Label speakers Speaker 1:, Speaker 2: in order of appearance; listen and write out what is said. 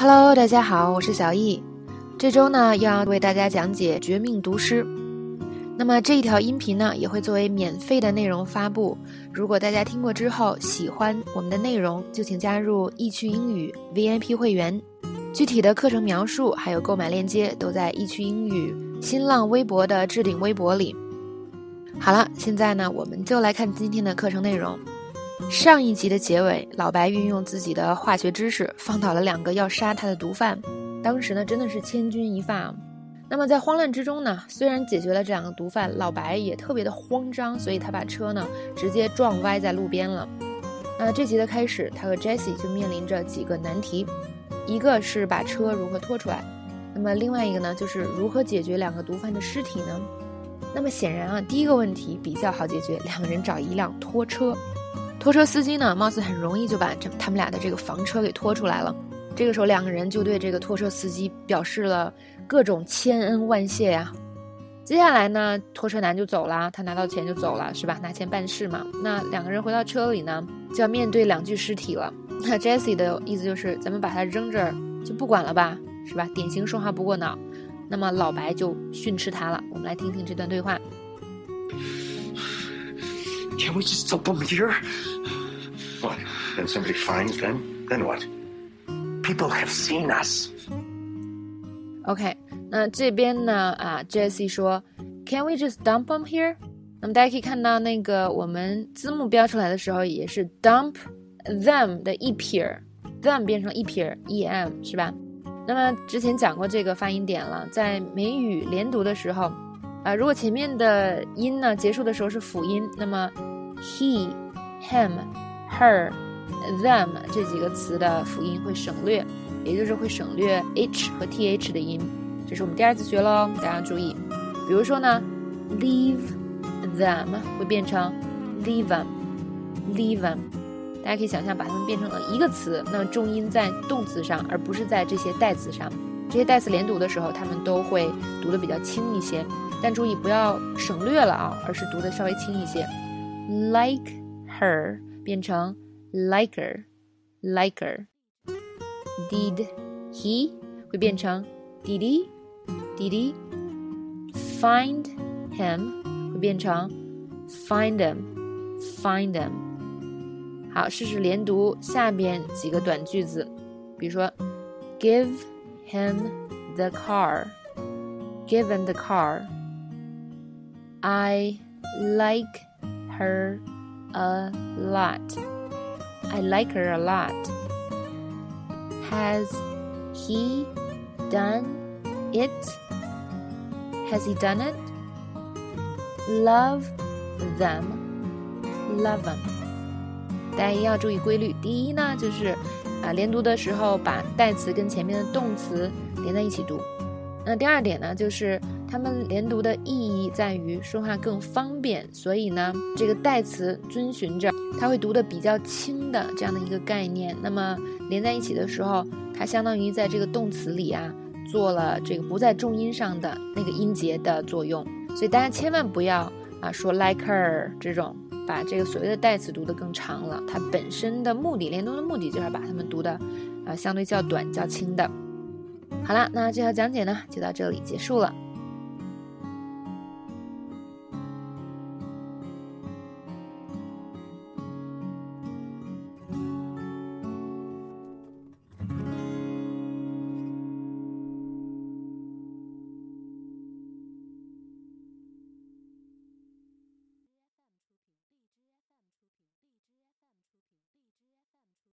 Speaker 1: Hello，大家好，我是小易。这周呢，要为大家讲解《绝命毒师》。那么这一条音频呢，也会作为免费的内容发布。如果大家听过之后喜欢我们的内容，就请加入易趣英语 VIP 会员。具体的课程描述还有购买链接都在易趣英语新浪微博的置顶微博里。好了，现在呢，我们就来看今天的课程内容。上一集的结尾，老白运用自己的化学知识，放倒了两个要杀他的毒贩。当时呢，真的是千钧一发。那么在慌乱之中呢，虽然解决了这两个毒贩，老白也特别的慌张，所以他把车呢直接撞歪在路边了。那这集的开始，他和 Jessie 就面临着几个难题，一个是把车如何拖出来，那么另外一个呢，就是如何解决两个毒贩的尸体呢？那么显然啊，第一个问题比较好解决，两个人找一辆拖车。拖车司机呢，貌似很容易就把这他们俩的这个房车给拖出来了。这个时候，两个人就对这个拖车司机表示了各种千恩万谢呀。接下来呢，拖车男就走了，他拿到钱就走了，是吧？拿钱办事嘛。那两个人回到车里呢，就要面对两具尸体了。那 Jesse 的意思就是，咱们把它扔这儿就不管了吧，是吧？典型说话不过脑。那么老白就训斥他了。我们来听听这段对话。
Speaker 2: Can we just dump them here? What? Then somebody finds them? Then what? People have seen us.
Speaker 1: OK，那这边呢啊，Jesse 说，Can we just dump them here？那么大家可以看到，那个我们字幕标出来的时候也是 dump them 的一撇，them 变成一撇 em 是吧？那么之前讲过这个发音点了，在美语连读的时候，啊，如果前面的音呢结束的时候是辅音，那么 he、him、her、them 这几个词的辅音会省略，也就是会省略 h 和 th 的音。这是我们第二次学喽，大家注意。比如说呢，leave them 会变成 leave them，leave them。大家可以想象，把它们变成了一个词，那重音在动词上，而不是在这些代词上。这些代词连读的时候，它们都会读的比较轻一些。但注意不要省略了啊，而是读的稍微轻一些。Like her 变成 liker，liker。Did he 会变成 did he，did he。Find him 会变成 find him，find him。好，试试连读下边几个短句子，比如说，give him the car，give him the car。I like her a lot. I like her a lot. Has he done it? Has he done it? Love them. Love them. 大家一定要注意规律。第一呢，就是啊，连读的时候把代词跟前面的动词连在一起读。那第二点呢，就是 它们连读的意义在于说话更方便，所以呢，这个代词遵循着它会读的比较轻的这样的一个概念。那么连在一起的时候，它相当于在这个动词里啊做了这个不在重音上的那个音节的作用。所以大家千万不要啊说 like her 这种把这个所谓的代词读得更长了。它本身的目的，连读的目的就是把它们读的啊相对较短较轻的。好了，那这条讲解呢就到这里结束了。